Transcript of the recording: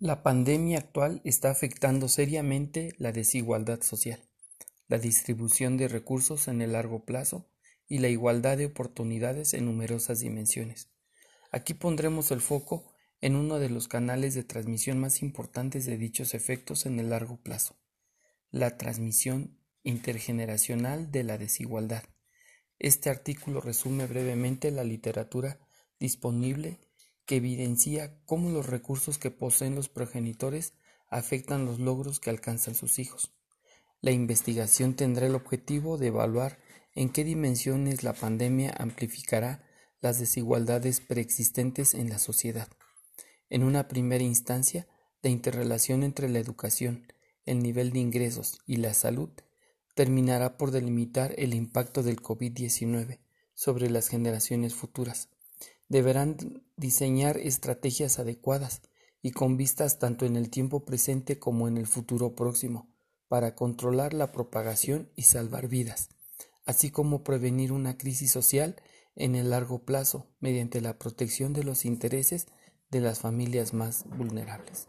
La pandemia actual está afectando seriamente la desigualdad social, la distribución de recursos en el largo plazo y la igualdad de oportunidades en numerosas dimensiones. Aquí pondremos el foco en uno de los canales de transmisión más importantes de dichos efectos en el largo plazo, la transmisión intergeneracional de la desigualdad. Este artículo resume brevemente la literatura disponible que evidencia cómo los recursos que poseen los progenitores afectan los logros que alcanzan sus hijos. La investigación tendrá el objetivo de evaluar en qué dimensiones la pandemia amplificará las desigualdades preexistentes en la sociedad. En una primera instancia, la interrelación entre la educación, el nivel de ingresos y la salud terminará por delimitar el impacto del COVID-19 sobre las generaciones futuras. Deberán diseñar estrategias adecuadas y con vistas tanto en el tiempo presente como en el futuro próximo, para controlar la propagación y salvar vidas, así como prevenir una crisis social en el largo plazo mediante la protección de los intereses de las familias más vulnerables.